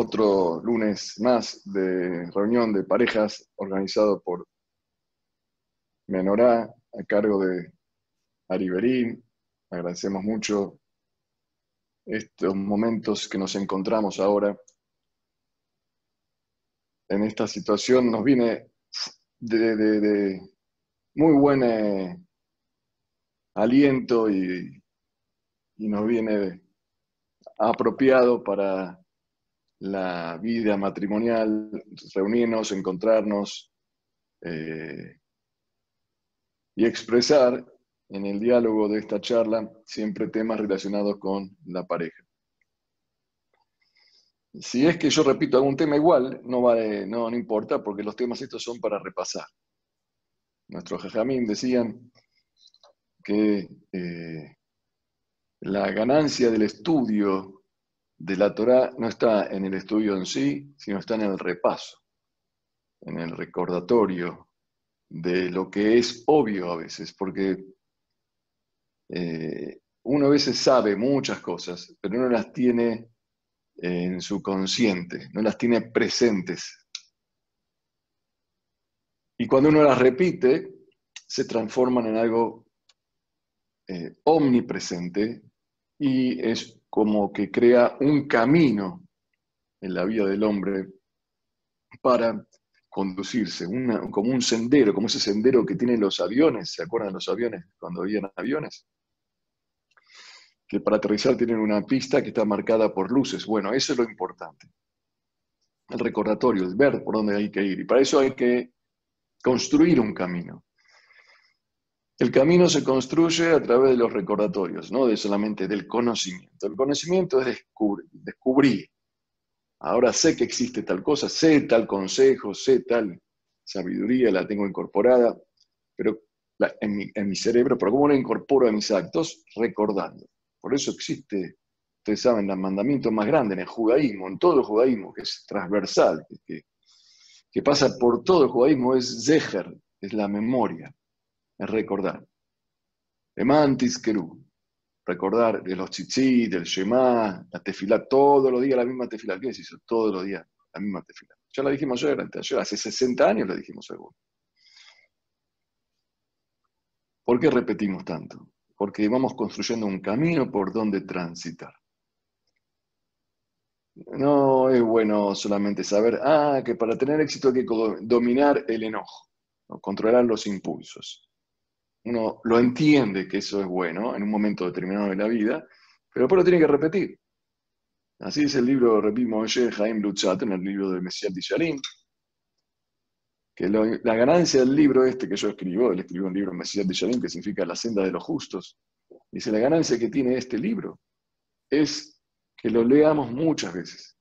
otro lunes más de reunión de parejas organizado por Menorá a cargo de Ariberín. Agradecemos mucho estos momentos que nos encontramos ahora. En esta situación nos viene de, muy buen eh, aliento y, y nos viene apropiado para la vida matrimonial, reunirnos, encontrarnos eh, y expresar en el diálogo de esta charla siempre temas relacionados con la pareja. Si es que yo repito algún tema igual, no, vale, no, no importa, porque los temas estos son para repasar. Nuestros jajamín decían que eh, la ganancia del estudio de la Torah no está en el estudio en sí, sino está en el repaso, en el recordatorio de lo que es obvio a veces, porque eh, uno a veces sabe muchas cosas, pero no las tiene en su consciente, no las tiene presentes. Y cuando uno las repite, se transforman en algo eh, omnipresente y es como que crea un camino en la vida del hombre para conducirse, como un sendero, como ese sendero que tienen los aviones, ¿se acuerdan los aviones cuando habían aviones? Que para aterrizar tienen una pista que está marcada por luces. Bueno, eso es lo importante. El recordatorio, el ver por dónde hay que ir. Y para eso hay que construir un camino. El camino se construye a través de los recordatorios, no de solamente del conocimiento. El conocimiento es descubrir. Ahora sé que existe tal cosa, sé tal consejo, sé tal sabiduría, la tengo incorporada, pero en, mi, cerebro, pero ¿cómo la incorporo a mis actos? Recordando. Por eso existe, ustedes saben, el mandamiento más grande en el judaísmo, en todo el judaísmo, que es transversal, que, que pasa por todo el judaísmo, es Zeher, es la memoria es recordar. Emantis Kerú, recordar de los chichí, del Shema, la tefilá, todos los días la misma tefilá. ¿Qué es eso? Todos los días la misma tefilá. Ya la dijimos ayer, ayer, hace 60 años la dijimos seguro. ¿Por qué repetimos tanto? Porque vamos construyendo un camino por donde transitar. No es bueno solamente saber, ah, que para tener éxito hay que dominar el enojo, controlar los impulsos uno lo entiende que eso es bueno en un momento determinado de la vida, pero después lo tiene que repetir. Así es el libro, repito, Moshe Jaim Luchat, en el libro de Messias Tisharim, que la ganancia del libro este que yo escribo, él escribió un libro Mesías Tisharim que significa la senda de los justos, dice, la ganancia que tiene este libro es que lo leamos muchas veces.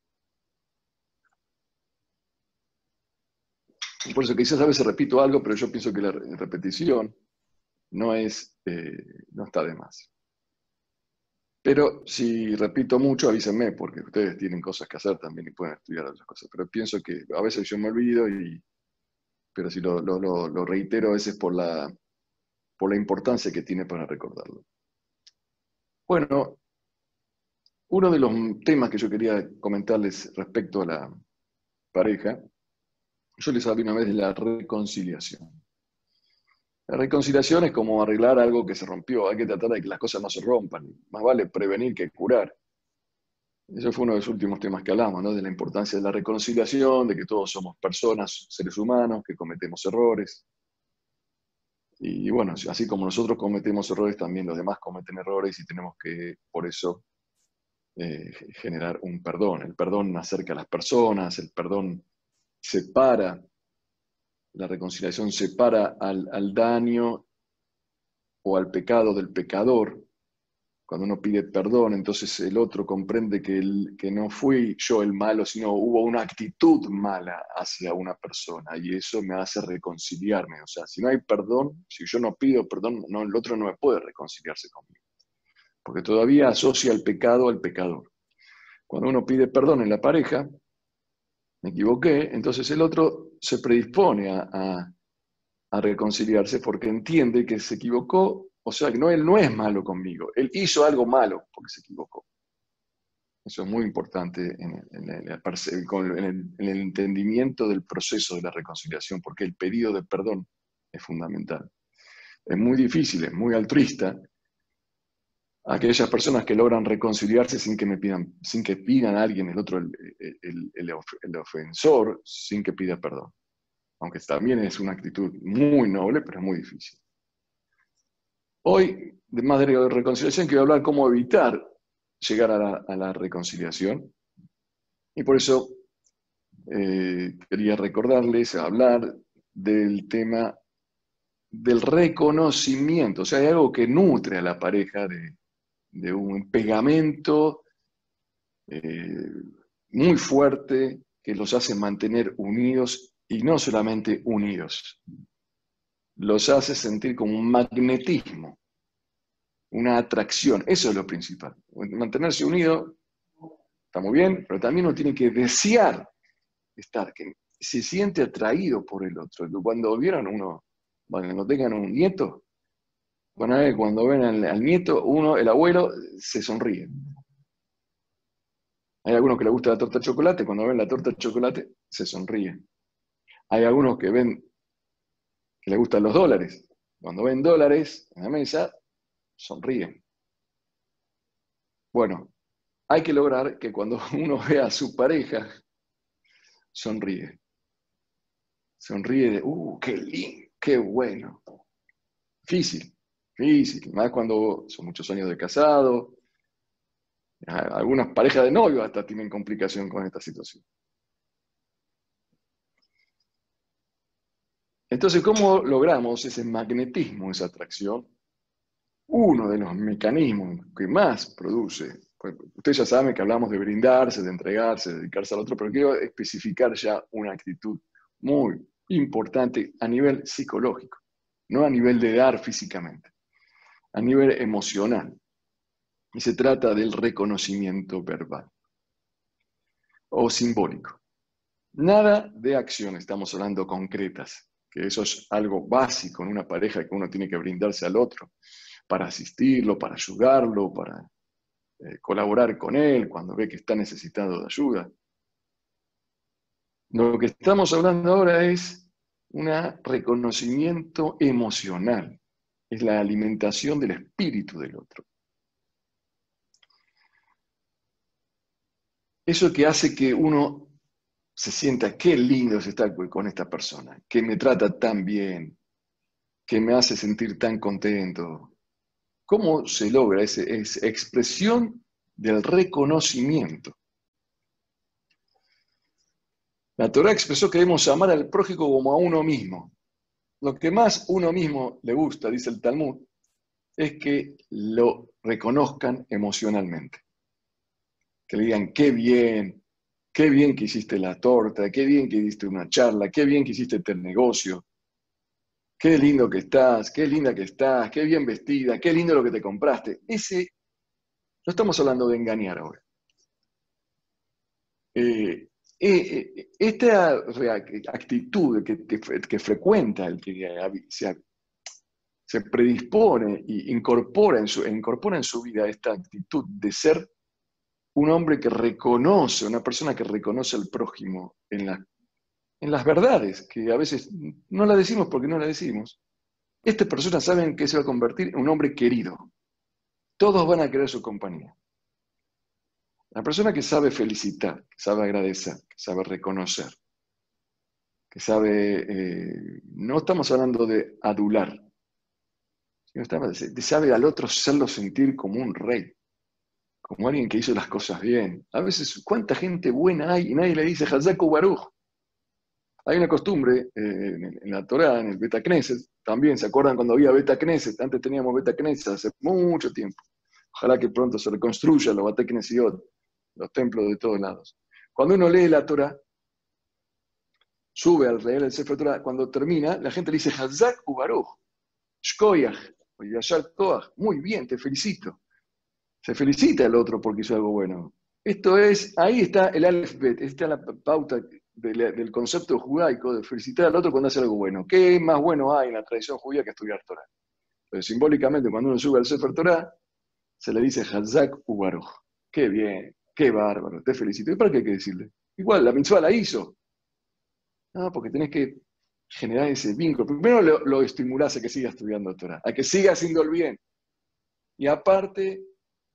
Por eso quizás a veces repito algo, pero yo pienso que la repetición no, es, eh, no está de más. Pero si repito mucho, avísenme, porque ustedes tienen cosas que hacer también y pueden estudiar otras cosas. Pero pienso que a veces yo me olvido, y, pero si lo, lo, reitero a veces por la, por la importancia que tiene para recordarlo. Bueno, uno de los temas que yo quería comentarles respecto a la pareja, yo les hablé una vez de la reconciliación. La reconciliación es como arreglar algo que se rompió. Hay que tratar de que las cosas no se rompan. Más vale prevenir que curar. Ese fue uno de los últimos temas que hablamos, ¿no? de la importancia de la reconciliación, de que todos somos personas, seres humanos, que cometemos errores. Y bueno, así como nosotros cometemos errores, también los demás cometen errores y tenemos que, por eso, eh, generar un perdón. El perdón acerca a las personas, el perdón separa la reconciliación separa al, daño o al pecado del pecador. Cuando uno pide perdón, entonces el otro comprende que no fui yo el malo, sino hubo una actitud mala hacia una persona y eso me hace reconciliarme. O sea, si no hay perdón, si yo no pido perdón, no, el otro no me puede reconciliarse conmigo. Porque todavía asocia el pecado al pecador. Cuando uno pide perdón en la pareja, me equivoqué, entonces el otro se predispone a, reconciliarse porque entiende que se equivocó, o sea, que no, él no es malo conmigo, él hizo algo malo porque se equivocó. Eso es muy importante en el, entendimiento del proceso de la reconciliación, porque el pedido de perdón es fundamental. Es muy difícil, es muy altruista aquellas personas que logran reconciliarse sin que me pidan, sin que pidan a alguien, el otro, el, ofensor, sin que pida perdón. Aunque también es una actitud muy noble, pero es muy difícil. Hoy, de más de reconciliación, quiero hablar cómo evitar llegar a la, reconciliación. Y por eso eh, quería recordarles, hablar del tema del reconocimiento. O sea, hay algo que nutre a la pareja de, un pegamento eh, muy fuerte que los hace mantener unidos y no solamente unidos, los hace sentir como un magnetismo una atracción. Eso es lo principal. Mantenerse unido está muy bien, pero también uno tiene que desear estar, que se siente atraído por el otro. Cuando vieron uno, cuando tengan un nieto, bueno, cuando ven al, nieto, uno, el abuelo, se sonríe. Hay algunos que les gusta la torta de chocolate, cuando ven la torta de chocolate, se sonríen. Hay algunos que ven que les gustan los dólares. Cuando ven dólares en la mesa, sonríen. Bueno, hay que lograr que cuando uno vea a su pareja, sonríe. Sonríe de, uh, qué lindo, qué bueno. Difícil, difícil, más cuando son muchos años de casado. Algunas parejas de novio hasta tienen complicación con esta situación. Entonces, ¿cómo logramos ese magnetismo, esa atracción? uno de los mecanismos que más produce, pues, ustedes ya saben que hablamos de brindarse, de entregarse, de dedicarse al otro, pero quiero especificar ya una actitud muy importante a nivel psicológico, no a nivel de dar físicamente, a nivel emocional. Y se trata del reconocimiento verbal o simbólico. Nada de acción, estamos hablando concretas, que eso es algo básico en una pareja que uno tiene que brindarse al otro para asistirlo, para ayudarlo, para eh, colaborar con él cuando ve que está necesitado de ayuda. Lo que estamos hablando ahora es un reconocimiento emocional, es la alimentación del espíritu del otro. Eso que hace que uno se sienta, qué lindo es estar con esta persona, que me trata tan bien, que me hace sentir tan contento, ¿Cómo se logra esa expresión del reconocimiento? La Torah expresó que debemos amar al prójimo como a uno mismo. Lo que más uno mismo le gusta, dice el Talmud, es que lo reconozcan emocionalmente. Que le digan, qué bien, qué bien que hiciste la torta, qué bien que hiciste una charla, qué bien que hiciste este negocio, qué lindo que estás, qué linda que estás, qué bien vestida, qué lindo lo que te compraste. Ese, no estamos hablando de engañar ahora. Eh, eh, eh, esta actitud que, frecuenta el que se, predispone e incorpora en, su, vida esta actitud de ser un hombre que reconoce, una persona que reconoce al prójimo en en las verdades, que a veces no la decimos porque no la decimos. Estas personas saben que se va a convertir en un hombre querido. Todos van a querer su compañía. La persona que sabe felicitar, que sabe agradecer, que sabe reconocer, que sabe, eh, no estamos hablando de adular, sino estamos de, sabe al otro hacerlo sentir como un rey, como alguien que hizo las cosas bien. A veces, ¿cuánta gente buena hay y nadie le dice Hazaku Baruch? Hay una costumbre eh, en, la Torah, en el Beta Knesset, también, ¿se acuerdan cuando había Beta Knesset? Antes teníamos Beta hace mucho tiempo. Ojalá que pronto se reconstruya los Beta los templos de todos lados. Cuando uno lee la Torah, sube al leer el Sefer Torah, cuando termina, la gente le dice Hazak Ubaruch, Shkoyach, Yashar Koach, muy bien, te felicito. Se felicita al otro porque hizo algo bueno. Esto es, ahí está el alfabet, está la pauta del, concepto judaico de felicitar al otro cuando hace algo bueno. ¿Qué más bueno hay en la tradición judía que estudiar Torah? Pero simbólicamente, cuando uno sube al Sefer Torah, se le dice Hazak Ubaruch. Qué bien, qué bárbaro, te felicito. ¿Y para qué hay que decirle? Igual, la mitzvah la hizo. No, porque tenés que generar ese vínculo. Primero lo, lo estimulás a que siga estudiando Torah, a que siga haciendo el bien. Y aparte,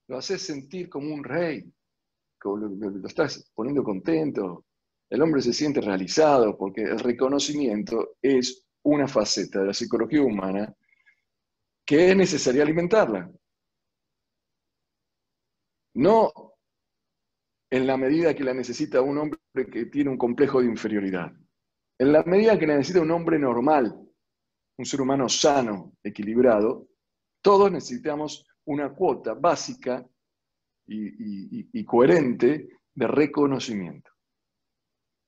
lo haces sentir como un rey, como lo, estás poniendo contento. El hombre se siente realizado porque el reconocimiento es una faceta de la psicología humana que es necesaria alimentarla. No en la medida que la necesita un hombre que tiene un complejo de inferioridad. En la medida que la necesita un hombre normal, un ser humano sano, equilibrado, todos necesitamos una cuota básica y, coherente de reconocimiento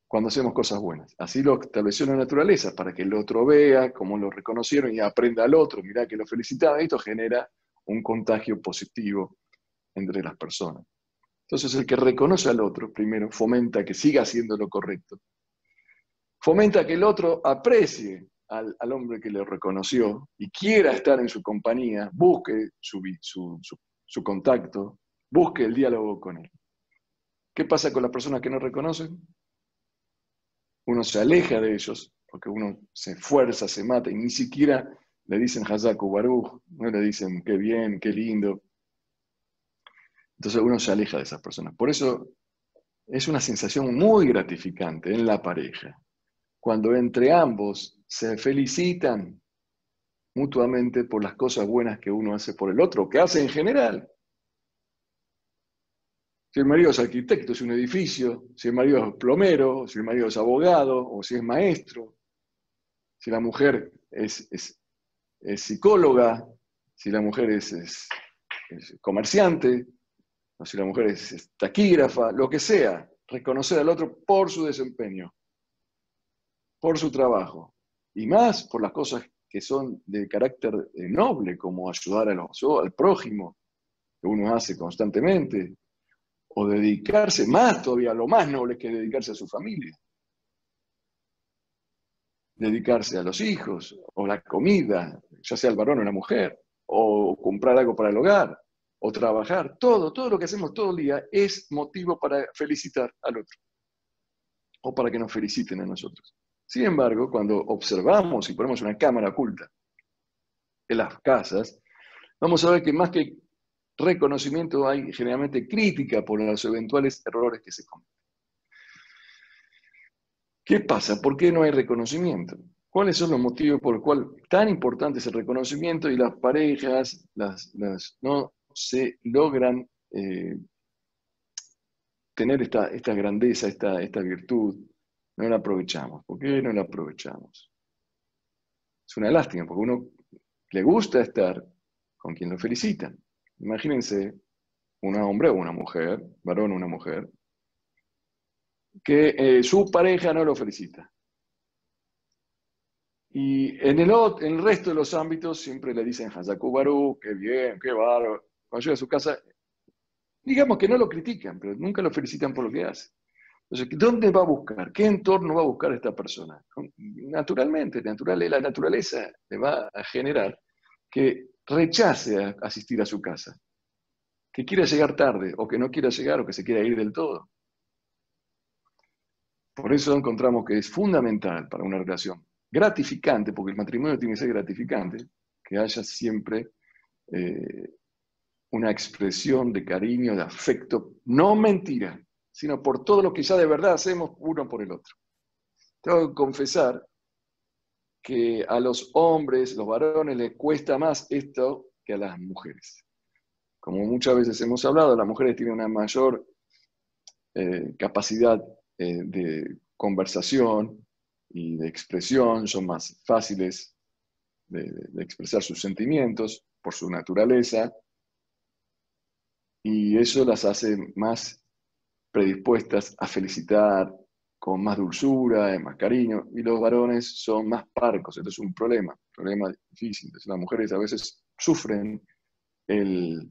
cuando hacemos cosas buenas. Así lo estableció la naturaleza, para que el otro vea cómo lo reconocieron y aprenda al otro, mira que lo felicitaba, esto genera un contagio positivo entre las personas. Entonces el que reconoce al otro, primero, fomenta que siga haciendo lo correcto. Fomenta que el otro aprecie al, hombre que le reconoció y quiera estar en su compañía, busque su, contacto, busque el diálogo con él. ¿Qué pasa con las personas que no reconocen? Uno se aleja de ellos, porque uno se esfuerza, se mata, y ni siquiera le dicen Hazaku Baruch, no le dicen qué bien, qué lindo. Entonces uno se aleja de esas personas. Por eso es una sensación muy gratificante en la pareja, cuando entre ambos se felicitan mutuamente por las cosas buenas que uno hace por el otro, que hace en general. Si el marido es arquitecto, es un edificio, si el marido es plomero, si el marido es abogado o si es maestro, si la mujer es, psicóloga, si la mujer es, comerciante, o si la mujer es taquígrafa, lo que sea, reconocer al otro por su desempeño, por su trabajo, y más por las cosas que son de carácter eh, noble, como ayudar al prójimo, que uno hace constantemente, o dedicarse más todavía, lo más noble que dedicarse a su familia. Dedicarse a los hijos, o la comida, ya sea el varón o la mujer, o comprar algo para el hogar, o trabajar, todo, todo lo que hacemos todo el día es motivo para felicitar al otro, o para que nos feliciten a nosotros. Sin embargo, cuando observamos y ponemos una cámara oculta en las casas, vamos a ver que más que reconocimiento hay generalmente crítica por los eventuales errores que se cometen. ¿Qué pasa? ¿Por qué no hay reconocimiento? ¿Cuáles son los motivos por los cuales tan importante es el reconocimiento y las parejas las, no se logran eh, tener esta, esta grandeza, esta, esta virtud? No la aprovechamos. ¿Por qué no la aprovechamos? Es una lástima, porque uno le gusta estar con quien lo felicitan. Imagínense un hombre o una mujer, varón o una mujer, que eh, su pareja no lo felicita. Y en el, en el, resto de los ámbitos siempre le dicen Hazaku Baru, qué bien, qué bárbaro. Cuando llega a su casa, digamos que no lo critican, pero nunca lo felicitan por lo que hace. Entonces, ¿dónde va a buscar? ¿Qué entorno va a buscar esta persona? Naturalmente, la naturaleza le va a generar que rechace a asistir a su casa, que quiera llegar tarde o que no quiera llegar o que se quiera ir del todo. Por eso encontramos que es fundamental para una relación gratificante, porque el matrimonio tiene que ser gratificante, que haya siempre eh, una expresión de cariño, de afecto, no mentira, sino por todo lo que ya de verdad hacemos uno por el otro. Tengo que confesar que a los hombres, los varones, les cuesta más esto que a las mujeres. Como muchas veces hemos hablado, las mujeres tienen una mayor eh, capacidad eh, de conversación y de expresión, son más fáciles de, expresar sus sentimientos por su naturaleza, y eso las hace más predispuestas a felicitar, con más dulzura, más cariño, y los varones son más parcos, entonces es un problema, un problema difícil. Las mujeres a veces sufren el,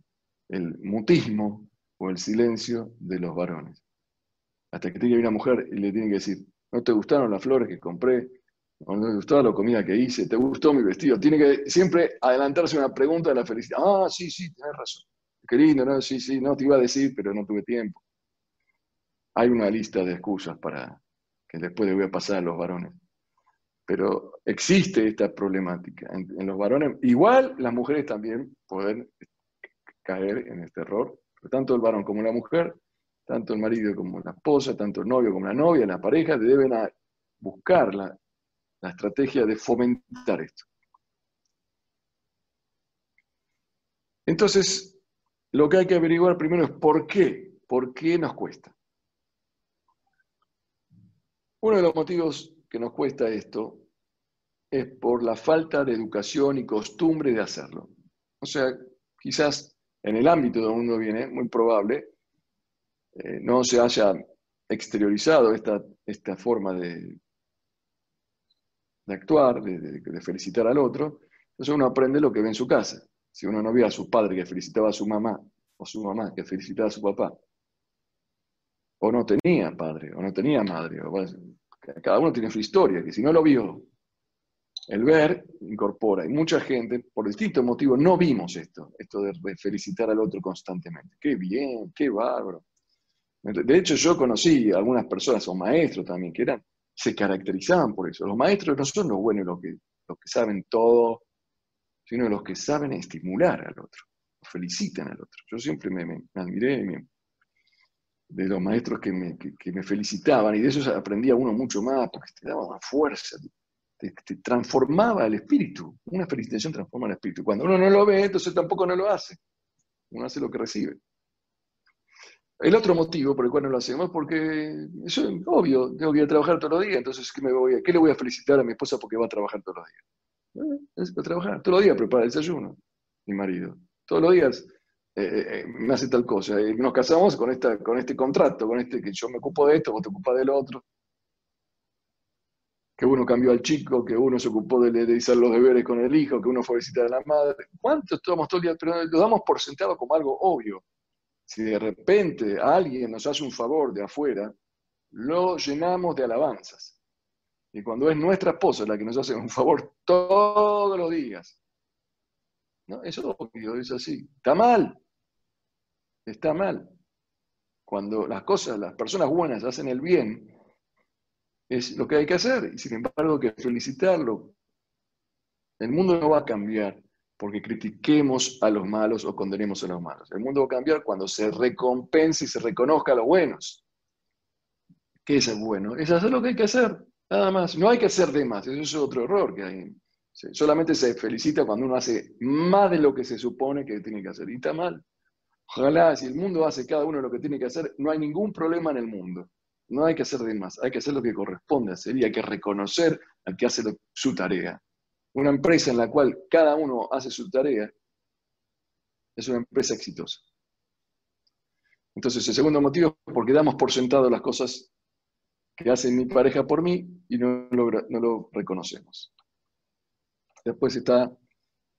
mutismo o el silencio de los varones. Hasta que tiene una mujer y le tiene que decir, ¿no te gustaron las flores que compré? ¿O no te gustó la comida que hice? ¿Te gustó mi vestido? Tiene que siempre adelantarse una pregunta de la felicidad. Ah, sí, sí, tienes razón. Qué lindo, ¿no? Sí, sí, no te iba a decir, pero no tuve tiempo. hay una lista de excusas para que después le voy a pasar a los varones. Pero existe esta problemática en, los varones. Igual las mujeres también pueden caer en este error. tanto el varón como la mujer, tanto el marido como la esposa, tanto el novio como la novia, la pareja, deben buscar la estrategia de fomentar esto. Entonces, lo que hay que averiguar primero es por qué, por qué nos cuesta. Uno de los motivos que nos cuesta esto es por la falta de educación y costumbre de hacerlo. O sea, quizás en el ámbito de donde uno viene, muy probable, eh, no se haya exteriorizado esta, esta forma de, de actuar, de, felicitar al otro. Entonces uno aprende lo que ve en su casa. Si uno no ve a su padre que felicitaba a su mamá, o su mamá que felicitaba a su papá, o no tenía padre, o no tenía madre, cada uno tiene su historia, que si no lo vio, el ver incorpora. Y mucha gente, por distintos motivos, no vimos esto, esto de felicitar al otro constantemente. Qué bien, qué bárbaro. De hecho, yo conocí a algunas personas, o maestros también, que eran, se caracterizaban por eso. Los maestros no son los buenos, los que, los que saben todo, sino los que saben estimular al otro, felicitan al otro. Yo siempre me, admiré de los maestros que me, felicitaban y de eso aprendía uno mucho más, porque te daba una fuerza, te, transformaba el espíritu. Una felicitación transforma el espíritu. Cuando uno no lo ve, entonces tampoco no lo hace. Uno hace lo que recibe. El otro motivo por el cual no lo hacemos es porque eso es obvio, tengo que ir a trabajar todos los días, entonces ¿qué, me voy a, ¿qué le voy a felicitar a mi esposa porque va a trabajar todos los días? Eh, es para trabajar, todos los días prepara el desayuno, mi marido. Todos los días eh, eh, me hace tal cosa. Y nos casamos con, esta, con este contrato, con este que yo me ocupo de esto, vos te ocupas del otro. Que uno cambió al chico, que uno se ocupó de, de hacer los deberes con el hijo, que uno fue a visitar a la madre. ¿Cuánto estamos todo el día? Pero lo damos por sentado como algo obvio. Si de repente alguien nos hace un favor de afuera, lo llenamos de alabanzas. Y cuando es nuestra esposa la que nos hace un favor todos los días, ¿no? Eso es así. Está mal. Está mal. Cuando las cosas, las personas buenas hacen el bien, es lo que hay que hacer. Y sin embargo, hay que felicitarlo. El mundo no va a cambiar porque critiquemos a los malos o condenemos a los malos. El mundo va a cambiar cuando se recompense y se reconozca a los buenos. ¿Qué es el bueno? Es hacer lo que hay que hacer, nada más. No hay que hacer de más, eso es otro error que hay. Solamente se felicita cuando uno hace más de lo que se supone que tiene que hacer. Y está mal. Ojalá, si el mundo hace cada uno lo que tiene que hacer, no hay ningún problema en el mundo. No hay que hacer de más, hay que hacer lo que corresponde hacer y hay que reconocer al que hace su tarea. Una empresa en la cual cada uno hace su tarea es una empresa exitosa. Entonces, el segundo motivo es porque damos por sentado las cosas que hace mi pareja por mí y no lo, reconocemos. Después está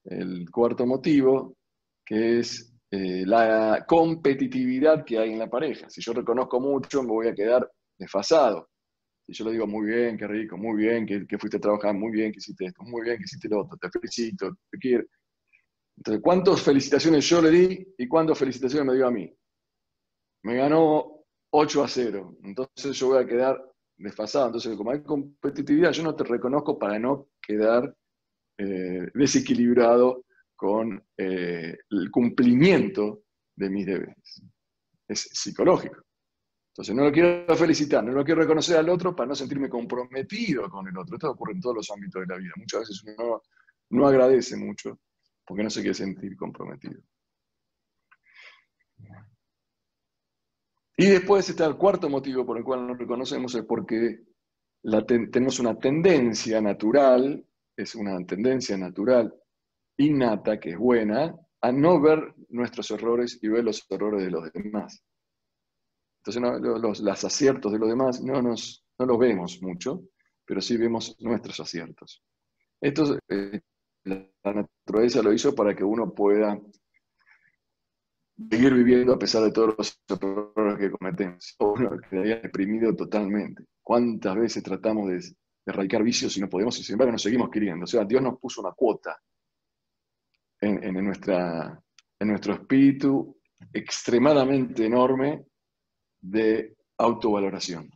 el cuarto motivo, que es eh, la competitividad que hay en la pareja. Si yo reconozco mucho, me voy a quedar desfasado. Y yo le digo, muy bien, qué rico, muy bien, que, fuiste a trabajar, muy bien, que hiciste esto, muy bien, que hiciste lo otro, te felicito, te quiero. Entonces, ¿cuántas felicitaciones yo le di y cuántas felicitaciones me dio a mí? Me ganó 8 a 0. Entonces yo voy a quedar desfasado. Entonces, como hay competitividad, yo no te reconozco para no quedar eh, desequilibrado con eh, el cumplimiento de mis deberes. Es psicológico. Entonces no lo quiero felicitar, no lo quiero reconocer al otro para no sentirme comprometido con el otro. Esto ocurre en todos los ámbitos de la vida. Muchas veces uno no, agradece mucho porque no se quiere sentir comprometido. Y después está el cuarto motivo por el cual no reconocemos, es porque tenemos una tendencia natural, es una tendencia natural innata, que es buena, a no ver nuestros errores y ver los errores de los demás. Entonces los, aciertos de los demás no, nos, no los vemos mucho, pero sí vemos nuestros aciertos. Esto eh, la naturaleza lo hizo para que uno pueda seguir viviendo a pesar de todos los errores que cometemos. Uno quedaría deprimido totalmente. ¿Cuántas veces tratamos de, erradicar vicios y no podemos y sin embargo nos seguimos queriendo? O sea, Dios nos puso una cuota en, en nuestro espíritu extremadamente enorme de autovaloración.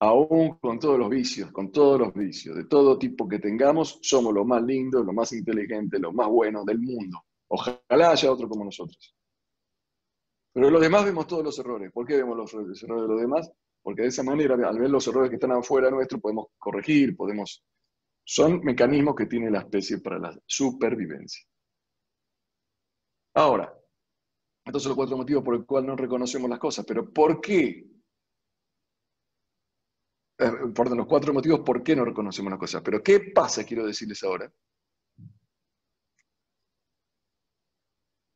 Aún con todos los vicios, con todos los vicios, de todo tipo que tengamos, somos los más lindos, los más inteligentes, los más buenos del mundo. Ojalá haya otro como nosotros. Pero los demás vemos todos los errores. ¿Por qué vemos los errores de los demás? Porque de esa manera, al ver los errores que están afuera nuestro, podemos corregir, podemos... Son mecanismos que tiene la especie para la supervivencia. Ahora, estos son los cuatro motivos por los cuales no reconocemos las cosas. Pero ¿por qué? Eh, perdón, los cuatro motivos por qué no reconocemos las cosas. Pero ¿qué pasa, quiero decirles ahora?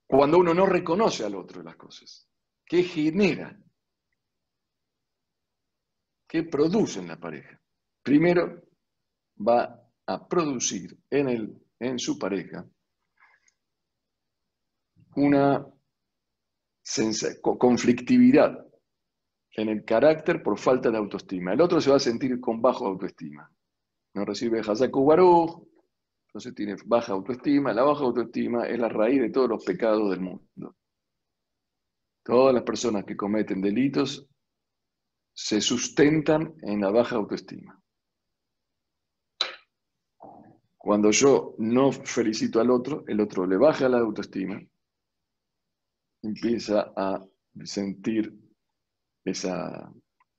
Cuando uno no reconoce al otro las cosas. ¿Qué genera? ¿Qué produce en la pareja? Primero, va a producir en, el, en su pareja una conflictividad en el carácter por falta de autoestima. El otro se va a sentir con bajo autoestima. No recibe Hazaku Baruch, entonces tiene baja autoestima. La baja autoestima es la raíz de todos los pecados del mundo. Todas las personas que cometen delitos se sustentan en la baja autoestima. Cuando yo no felicito al otro, el otro le baja la autoestima empieza a sentir esa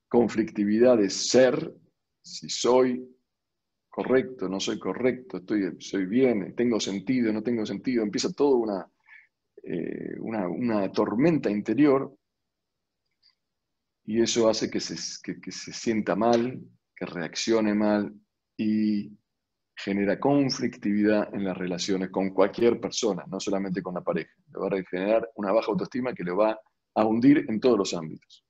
conflictividad de ser, si soy correcto, no soy correcto, estoy, soy bien, tengo sentido, no tengo sentido, empieza toda una, eh, una, tormenta interior y eso hace que se, que se sienta mal, que reaccione mal y genera conflictividad en las relaciones con cualquier persona, no solamente con la pareja. Le va a generar una baja autoestima que le va a hundir en todos los ámbitos.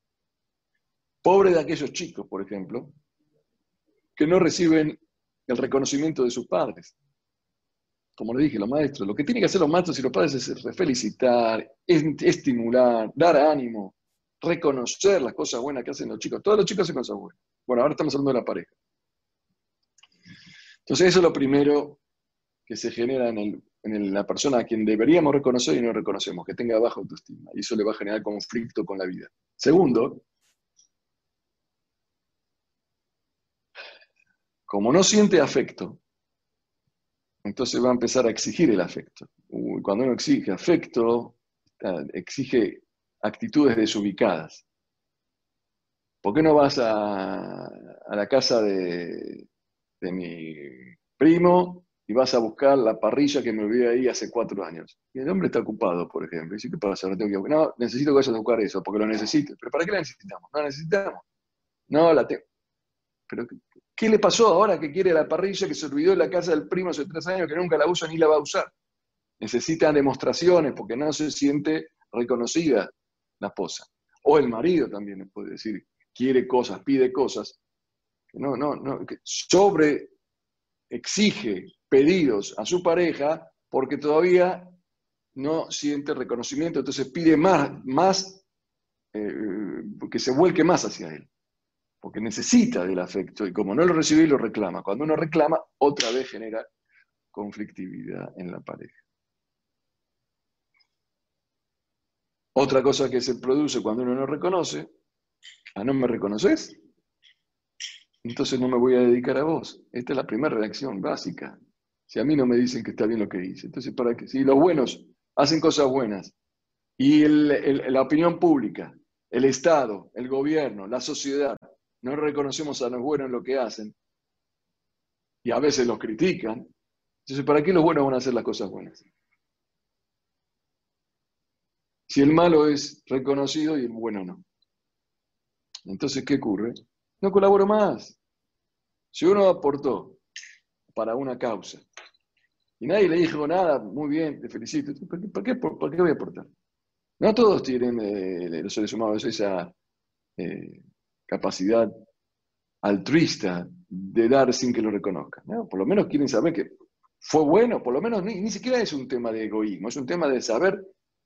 Pobre de aquellos chicos, por ejemplo, que no reciben el reconocimiento de sus padres. Como le dije, los maestros, lo que tienen que hacer los maestros y los padres es felicitar, estimular, dar ánimo, reconocer las cosas buenas que hacen los chicos. Todos los chicos hacen cosas buenas. Bueno, ahora estamos hablando de la pareja. Entonces eso es lo primero que se genera en, la persona a quien deberíamos reconocer y no reconocemos, que tenga baja autoestima. Y eso le va a generar conflicto con la vida. Segundo, como no siente afecto, entonces va a empezar a exigir el afecto. Cuando uno exige afecto, exige actitudes desubicadas. ¿Por qué no vas a la casa de, mi primo y vas a buscar la parrilla que me olvidé ahí hace cuatro años. Y el hombre está ocupado, por ejemplo. Y dice, ¿qué pasa? No, tengo que... no, necesito que vayas a buscar eso, porque lo necesito. ¿Pero para qué la necesitamos? No necesitamos. No, la tengo. ¿Pero qué le pasó ahora que quiere la parrilla que se olvidó en la casa del primo hace tres años, que nunca la usa ni la va a usar? Necesita demostraciones porque no se siente reconocida la esposa. O el marido también puede decir, quiere cosas, pide cosas, no, no, no, sobre exige pedidos a su pareja porque todavía no siente reconocimiento, entonces pide más, más eh, que se vuelque más hacia él, porque necesita del afecto y como no lo recibe, lo reclama. Cuando uno reclama, otra vez genera conflictividad en la pareja. Otra cosa que se produce cuando uno no reconoce, ¿a no me reconoces? entonces no me voy a dedicar a vos. Esta es la primera reacción básica. Si a mí no me dicen que está bien lo que hice, entonces ¿para qué? Si los buenos hacen cosas buenas y la opinión pública, el Estado, el gobierno, la sociedad, no reconocemos a los buenos en lo que hacen y a veces los critican, entonces ¿para qué los buenos van a hacer las cosas buenas? Si el malo es reconocido y el bueno no. Entonces, ¿qué ocurre? No colaboro más. Si uno aportó para una causa y nadie le dijo nada, muy bien, te felicito, ¿por qué, voy a aportar? No todos tienen, eh, los seres humanos, esa eh, capacidad altruista de dar sin que lo reconozcan. Por lo menos quieren saber que fue bueno, por lo menos ni, siquiera es un tema de egoísmo, es un tema de saber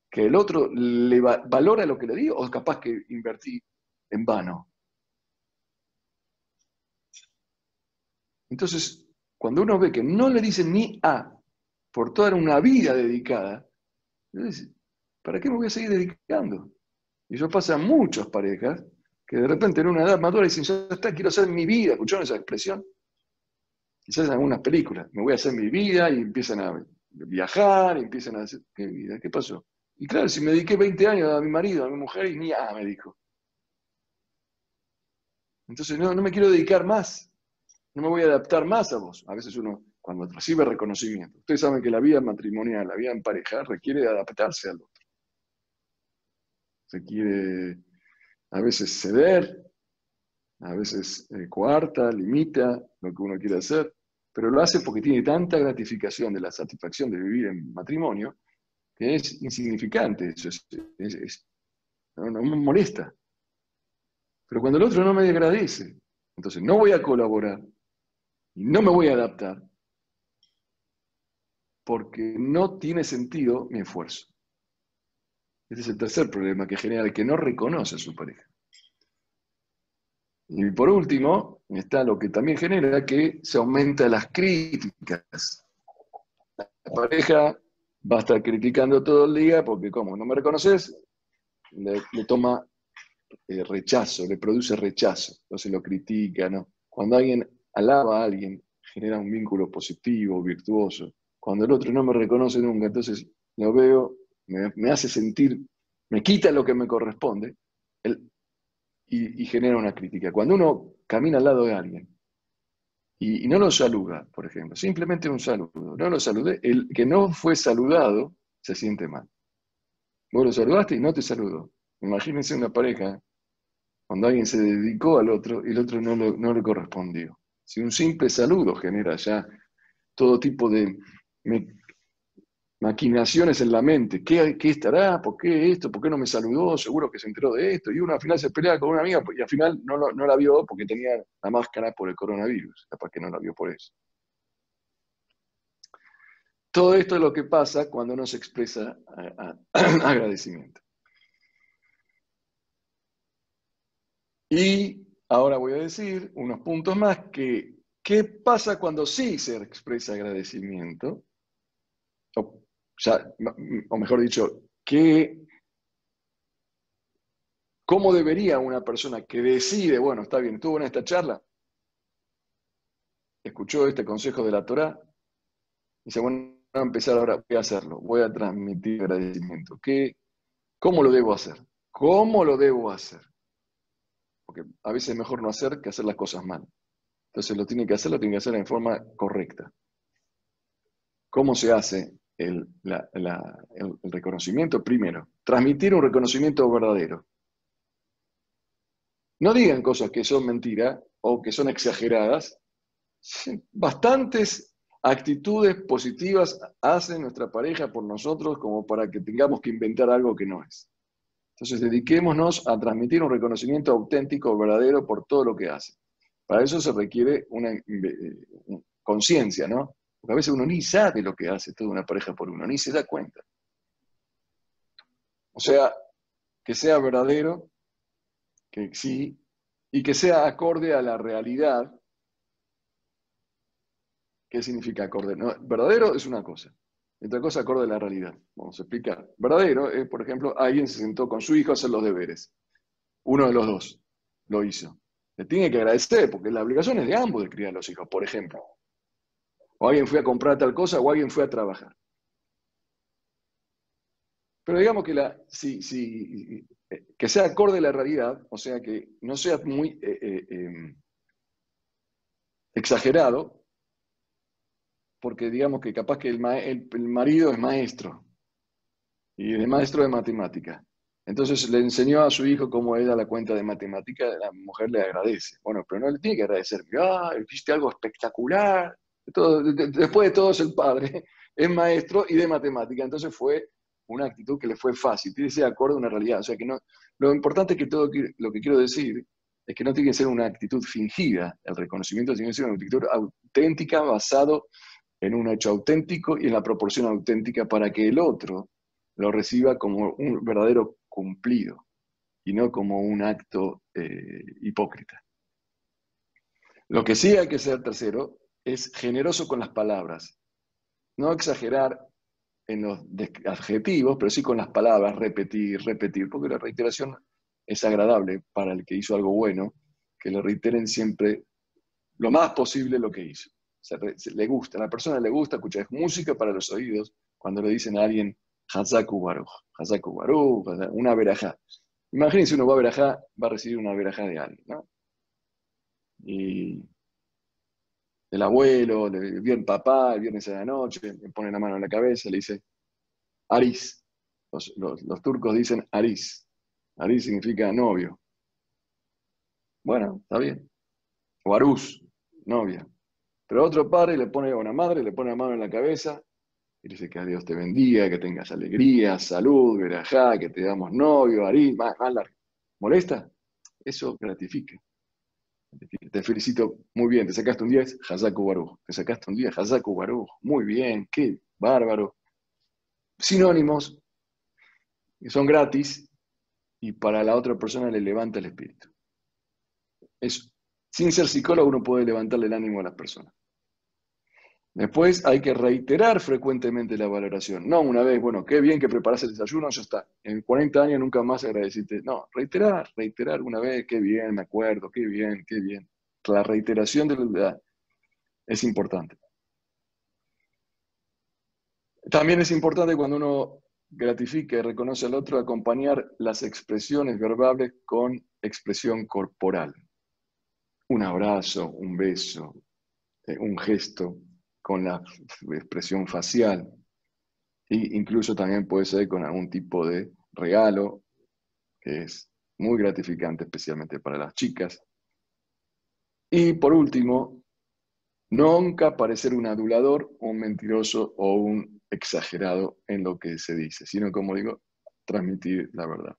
que el otro le valora lo que le digo o es capaz que invertí en vano. Entonces, cuando uno ve que no le dicen ni A por toda una vida dedicada, ¿para qué me voy a seguir dedicando? Y eso pasa a muchas parejas que de repente en una edad madura dicen, ya está, quiero hacer mi vida. ¿Escucharon esa expresión? Quizás en algunas películas, me voy a hacer mi vida y empiezan a viajar, y empiezan a hacer, ¿qué vida? ¿Qué pasó? Y claro, si me dediqué 20 años a mi marido, a mi mujer, y ni ah, me dijo. Entonces no, no me quiero dedicar más, no me voy a adaptar más a vos. A veces uno, cuando recibe reconocimiento, ustedes saben que la vida matrimonial, la vida en pareja, requiere adaptarse al otro. Se quiere a veces ceder, a veces eh, coarta, limita lo que uno quiere hacer, pero lo hace porque tiene tanta gratificación de la satisfacción de vivir en matrimonio que es insignificante, eso no me molesta. Pero cuando el otro no me agradece, entonces no voy a colaborar y no me voy a adaptar porque no tiene sentido mi esfuerzo. Este es el tercer problema que genera el que no reconoce a su pareja. Y por último, está lo que también genera que se aumenta las críticas. La pareja va a estar criticando todo el día porque como no me reconoces, le, toma eh, rechazo, le produce rechazo, entonces lo critica. Cuando alguien alaba a alguien, genera un vínculo positivo, virtuoso. Cuando el otro no me reconoce nunca, entonces lo veo, me, hace sentir, me quita lo que me corresponde y, genera una crítica. Cuando uno camina al lado de alguien y, no lo saluda, por ejemplo, simplemente un saludo, no lo saludé, el que no fue saludado se siente mal. Vos lo saludaste y no te saludó. Imagínense una pareja cuando alguien se dedicó al otro y el otro no, no le correspondió. Si un simple saludo genera ya todo tipo de maquinaciones en la mente, ¿Qué, ¿qué, estará? ¿Por qué esto? ¿Por qué no me saludó? Seguro que se enteró de esto. Y uno al final se pelea con una amiga y al final no, no la vio porque tenía la máscara por el coronavirus, capaz que no la vio por eso. Todo esto es lo que pasa cuando no se expresa agradecimiento. Y ahora voy a decir unos puntos más que, ¿qué pasa cuando sí se expresa agradecimiento? O mejor dicho, ¿qué, ¿cómo debería una persona que decide, bueno, está bien, estuvo en esta charla, escuchó este consejo de la Torah, y dice, bueno, voy a empezar ahora, voy a hacerlo, voy a transmitir agradecimiento. ¿Qué, ¿Cómo lo debo hacer? ¿Cómo lo debo hacer? porque a veces es mejor no hacer que hacer las cosas mal. Entonces lo tiene que hacer, lo tiene que hacer en forma correcta. ¿Cómo se hace el, reconocimiento? Primero, transmitir un reconocimiento verdadero. No digan cosas que son mentiras o que son exageradas. Bastantes actitudes positivas hace nuestra pareja por nosotros como para que tengamos que inventar algo que no es. Entonces, dediquémonos a transmitir un reconocimiento auténtico, verdadero por todo lo que hace. Para eso se requiere una eh, conciencia, ¿no? Porque a veces uno ni sabe lo que hace toda una pareja por uno, ni se da cuenta. O sea, que sea verdadero, que sí, y que sea acorde a la realidad. ¿Qué significa acorde? verdadero es una cosa. Otra cosa acorde a la realidad. Vamos a explicar. Verdadero es, por ejemplo, alguien se sentó con su hijo a hacer los deberes. Uno de los dos lo hizo. Le tiene que agradecer, porque la obligación es de ambos de criar a los hijos, por ejemplo. O alguien fue a comprar tal cosa o alguien fue a trabajar. Pero digamos que, la, si, eh, que sea acorde a la realidad, o sea, que no sea muy eh, eh, em, exagerado, porque digamos que capaz que el, marido es maestro y es maestro de matemática. Entonces le enseñó a su hijo cómo era la cuenta de matemática, la mujer le agradece. Bueno, pero no le tiene que agradecer, ah, hiciste algo espectacular. Después de todo es el padre, es maestro y de matemática. Entonces fue una actitud que le fue fácil, tiene ese acuerdo a una realidad. O sea que no, lo importante es que todo lo que quiero decir es que no tiene que ser una actitud fingida, el reconocimiento tiene que ser una actitud auténtica basado en un hecho auténtico y en la proporción auténtica para que el otro lo reciba como un verdadero cumplido y no como un acto eh, hipócrita. Lo que sí hay que ser, tercero, es generoso con las palabras. No exagerar en los adjetivos, pero sí con las palabras, repetir, repetir, porque la reiteración es agradable para el que hizo algo bueno que le reiteren siempre lo más posible lo que hizo. O le gusta, a la persona le gusta escuchar música para los oídos cuando le dicen a alguien Hazaku Baruch, Hazaku Baruch, una verajá. Imagínense, uno va a verajá, va a recibir una verajá de alguien, ¿no? Y el abuelo, el, el papá, el viernes a la noche, le pone la mano en la cabeza, le dice Aris. Los, turcos dicen Aris. Aris significa novio. Bueno, está bien. O Arús, novia. Pero otro padre le pone, a una madre le pone la mano en la cabeza y dice que a Dios te bendiga, que tengas alegría, salud, verajá, que te damos novio, Aris, más, más largo. ¿Molesta? Eso gratifica. Te felicito muy bien, te sacaste un 10, Hazaku Baruch. Te sacaste un 10, Hazaku Baruch. Muy bien, qué bárbaro. Sinónimos que son gratis y para la otra persona le levanta el espíritu. sin ser psicólogo uno puede levantarle el ánimo a las personas. Después hay que reiterar frecuentemente la valoración. No una vez, bueno, qué bien que preparas el desayuno, ya está. En 40 años nunca más agradeciste. No, reiterar, reiterar una vez, qué bien, me acuerdo, qué bien, qué bien. La reiteración de la es importante. También es importante cuando uno gratifica y reconoce al otro acompañar las expresiones verbales con expresión corporal. Un abrazo, un beso, eh, un gesto, con la expresión facial. E incluso también puede ser con algún tipo de regalo, que es muy gratificante, especialmente para las chicas. Y por último, nunca parecer un adulador, un mentiroso o un exagerado en lo que se dice, sino, como digo, transmitir la verdad.